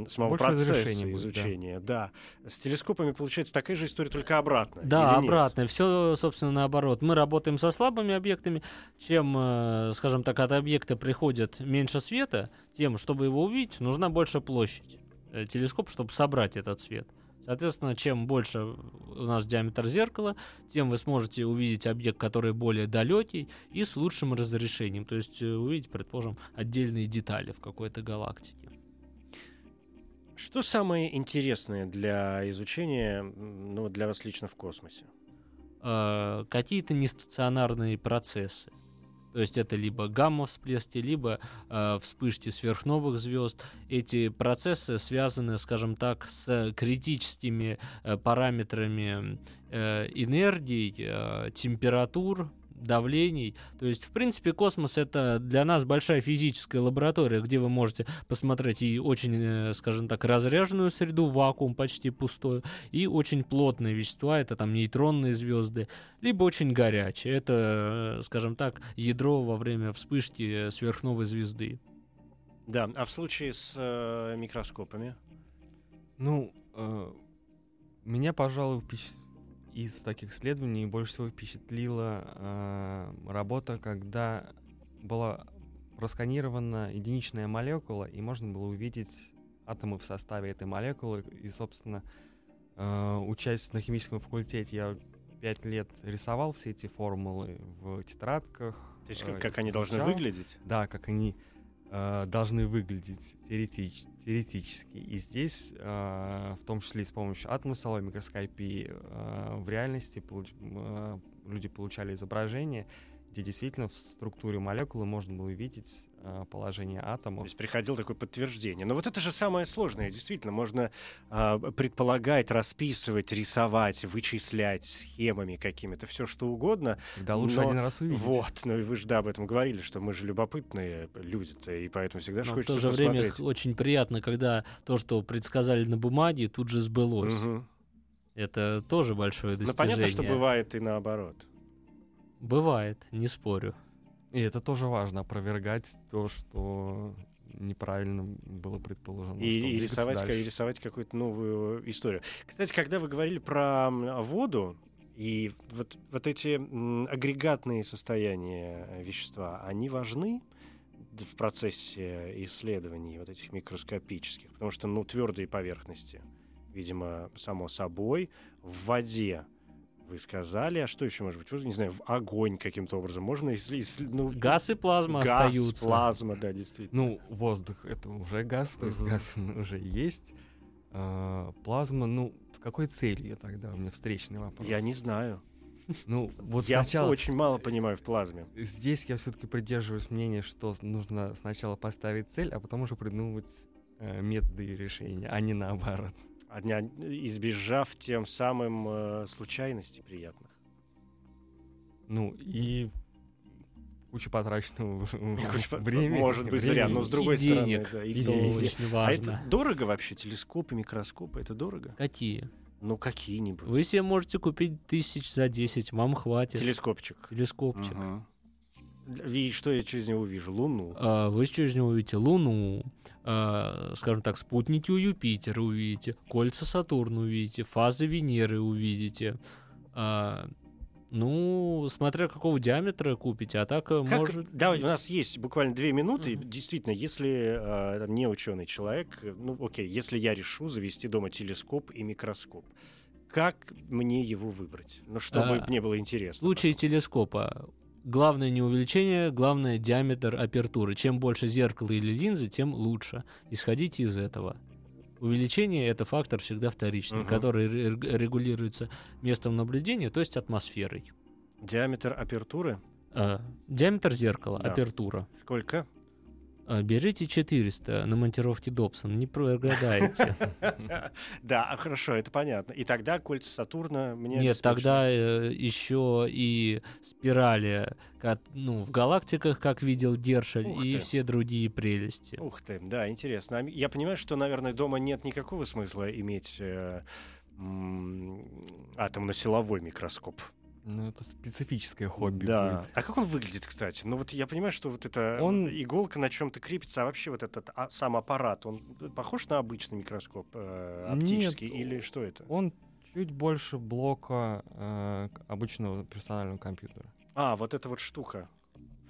самого Больше процесса разрешения будет, да. изучения. Да. С телескопами получается такая же история, только обратно. Да, обратно. Все, собственно, наоборот. Мы работаем со слабыми объектами. Чем, э, скажем так, от объекта приходит меньше света, тем, чтобы его увидеть, нужна больше площадь э, телескопа, чтобы собрать этот свет. Соответственно, чем больше у нас диаметр зеркала, тем вы сможете увидеть объект, который более далекий и с лучшим разрешением. То есть э, увидеть, предположим, отдельные детали в какой-то галактике. Что самое интересное для изучения, ну, для вас лично в космосе? э, какие-то нестационарные процессы. То есть это либо гамма-всплески, либо э, вспышки сверхновых звезд. Эти процессы связаны, скажем так, с критическими э, параметрами э, энергий, э, температур, давлений. То есть, в принципе, космос это для нас большая физическая лаборатория, где вы можете посмотреть и очень, э, скажем так, разряженную среду, вакуум почти пустой, и очень плотные вещества, это там нейтронные звезды, либо очень горячие. Это, э, скажем так, ядро во время вспышки э, сверхновой звезды. Да, а в случае с э, микроскопами? Ну, э, меня, пожалуй, впечат- из таких исследований больше всего впечатлила э, работа, когда была просканирована единичная молекула, и можно было увидеть атомы в составе этой молекулы. И, собственно, э, учась на химическом факультете, я пять лет рисовал все эти формулы в тетрадках. То есть э, как, как они должны изучал. выглядеть? Да, как они э, должны выглядеть теоретич- теоретически. И здесь, э, в том числе и с помощью атомно-соловой микроскопии, э, в реальности получ- э, люди получали изображение, где действительно в структуре молекулы можно было увидеть э, положение То атомов. есть приходило такое подтверждение. Но вот это же самое сложное. Действительно, можно а, предполагать, расписывать, рисовать, вычислять схемами какими-то, все что угодно. Когда лучше но один раз увидеть. Вот, ну и вы же да, об этом говорили, что мы же любопытные люди-то, и поэтому всегда же Но в хочется то же время посмотреть. очень приятно, когда то, что предсказали на бумаге, тут же сбылось. Мгм. Это тоже большое Ну достижение. понятно, что бывает и наоборот. Бывает, не спорю. И это тоже важно, опровергать то, что неправильно было предположено. И, и рисовать, дальше. и рисовать какую-то новую историю. Кстати, когда вы говорили про воду и вот, вот эти агрегатные состояния э, вещества, они важны в процессе исследований вот этих микроскопических? Потому что, ну, твердые поверхности, видимо, само собой, в воде вы сказали, а что еще может быть? Вот, Не знаю, в огонь каким-то образом можно, если, если, ну, Газ и плазма газ, остаются. плазма, да, действительно. Ну, воздух это уже газ, то есть Мгм. газ уже есть. А, плазма, ну, с какой целью тогда? У меня встречный вопрос. Я не знаю. Ну, вот Я сначала... очень мало понимаю в плазме. Здесь я все-таки придерживаюсь мнения, что нужно сначала поставить цель, а потом уже придумывать э, методы ее решения, а не наоборот. А избежав тем самым э, случайностей приятных. Ну, и куча потраченного Куча времени. Может быть, зря, но с другой И стороны, денег. да, и И денег. очень А важно. это дорого вообще? Телескопы, микроскопы, это дорого? Какие? Ну, какие-нибудь. Вы себе можете купить тысяч за 10, вам хватит. Телескопчик. Телескопчик. Мгм. И что я через него увижу? Луну. А, Вы через него увидите Луну, а, скажем так, спутники у Юпитера увидите, кольца Сатурна увидите, фазы Венеры увидите. А, Ну, смотря какого диаметра купите, а так э, Как- может... Да, у нас есть буквально две минуты. Мгм. Действительно, если э, там, не ученый человек, ну окей, если я решу завести дома телескоп и микроскоп, как мне его выбрать? Ну, чтобы А, мне было В интересно. случае телескопа главное не увеличение, главное диаметр апертуры. Чем больше зеркала или линзы, тем лучше. Исходите из этого. Увеличение — это фактор всегда вторичный, Мгм. который ре- регулируется местом наблюдения, то есть атмосферой. Диаметр апертуры А, диаметр зеркала, Да. апертура. сколько? А, берите 400 на монтировке Добсон, не прогадаете. Да, а, хорошо, это понятно. И тогда кольца Сатурна мне Нет, тогда еще и спирали ну, в галактиках, как видел Дершель, Ух и все другие прелести. Ух ты, да, интересно. А Я понимаю, что, наверное, дома нет никакого смысла иметь э, атомно-силовой микроскоп. Ну, это специфическое хобби да. будет. А как он выглядит, кстати? Ну вот я понимаю, что вот эта Он- иголка на чем-то крепится, а вообще вот этот а, сам аппарат, он похож на обычный микроскоп э, оптический Нет, или что это? Он чуть больше блока э, обычного персонального компьютера. А, вот эта вот штука,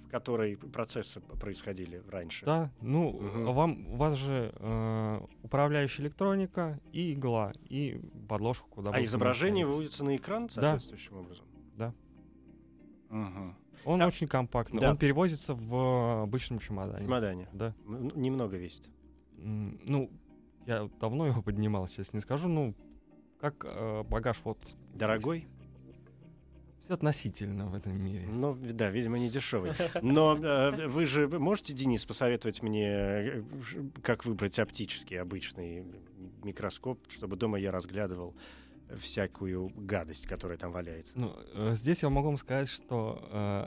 в которой процессы происходили раньше. Да, ну, Мгм. вам, у вас же э, управляющая электроника и игла, и подложка, куда А вы изображение выводится на экран Да. соответствующим образом? Да. Мгм. Он Да. очень компактный, Да. он перевозится в обычном чемодане. Чемодане. Да. М, ну, Немного весит. М, Ну, я давно его поднимал, сейчас не скажу, ну, как э, багаж в отпуск. Дорогой? Все относительно в этом мире. Ну, да, видимо, не дешевый. Но э, вы же можете, Денис, посоветовать мне, э, ш- как выбрать оптический обычный микроскоп, чтобы дома я разглядывал всякую гадость, которая там валяется. Ну, э, здесь я могу вам сказать, что э,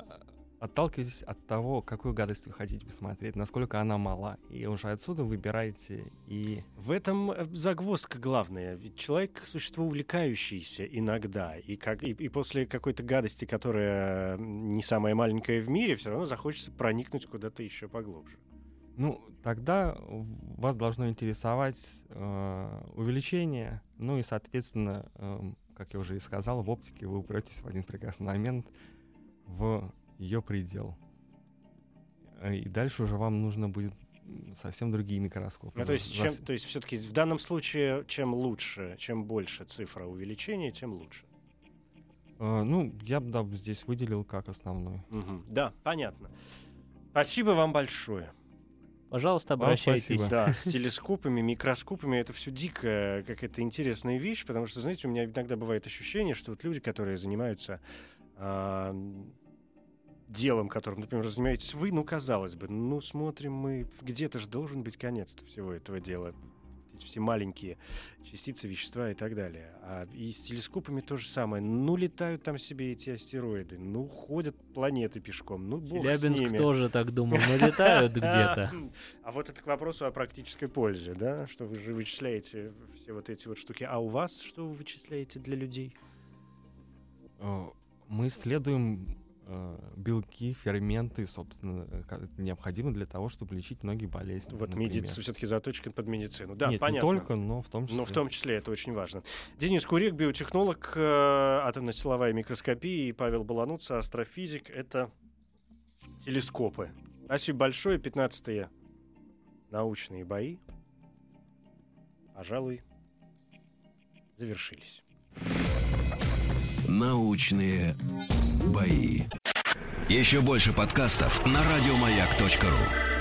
отталкивайтесь от того, какую гадость вы хотите посмотреть, насколько она мала, и уже отсюда выбирайте и... В этом э, загвоздка главная. Ведь человек — существо увлекающееся иногда. И, как, и, и после какой-то гадости, которая не самая маленькая в мире, все равно захочется проникнуть куда-то еще поглубже. Ну, тогда вас должно интересовать э, увеличение, ну и, соответственно, эм, как я уже и сказал, в оптике вы упретесь в один прекрасный момент в ее предел. Э, И дальше уже вам нужно будет совсем другие микроскопы. Ну, то есть, чем, то есть все-таки в данном случае, чем лучше, чем больше цифра увеличения, тем лучше. Э, ну, я бы да, здесь выделил как основной. Мгм. Да, понятно. Спасибо вам большое. Пожалуйста, Вам обращайтесь. спасибо. Да, с телескопами, микроскопами это все дикая какая-то интересная вещь, потому что, знаете, у меня иногда бывает ощущение, что вот люди, которые занимаются а, делом, которым, например, занимаетесь вы, ну, казалось бы, ну, смотрим мы, где-то же должен быть конец всего этого дела. Все маленькие частицы, вещества и так далее. А и с телескопами то же самое. Ну, летают там себе эти астероиды, ну, ходят планеты пешком, ну, бог с Челябинск ними. тоже так думал, но летают где-то. А вот это к вопросу о практической пользе, да? Что вы же вычисляете все вот эти вот штуки. А у вас что вы вычисляете для людей? Э, Мы исследуем белки, ферменты, собственно, э, необходимы для того, чтобы лечить многие болезни. Вот медицина все-таки заточка под медицину. Да, Нет, понятно. не только, но в том числе. Но в том числе это очень важно. Денис Курик, биотехнолог, э, атомно-силовая микроскопия, и Павел Балануца, астрофизик. Это телескопы. Спасибо большое. 15-е научные бои, пожалуй, завершились. Научные бои. Еще больше подкастов на радиомаяк.ру.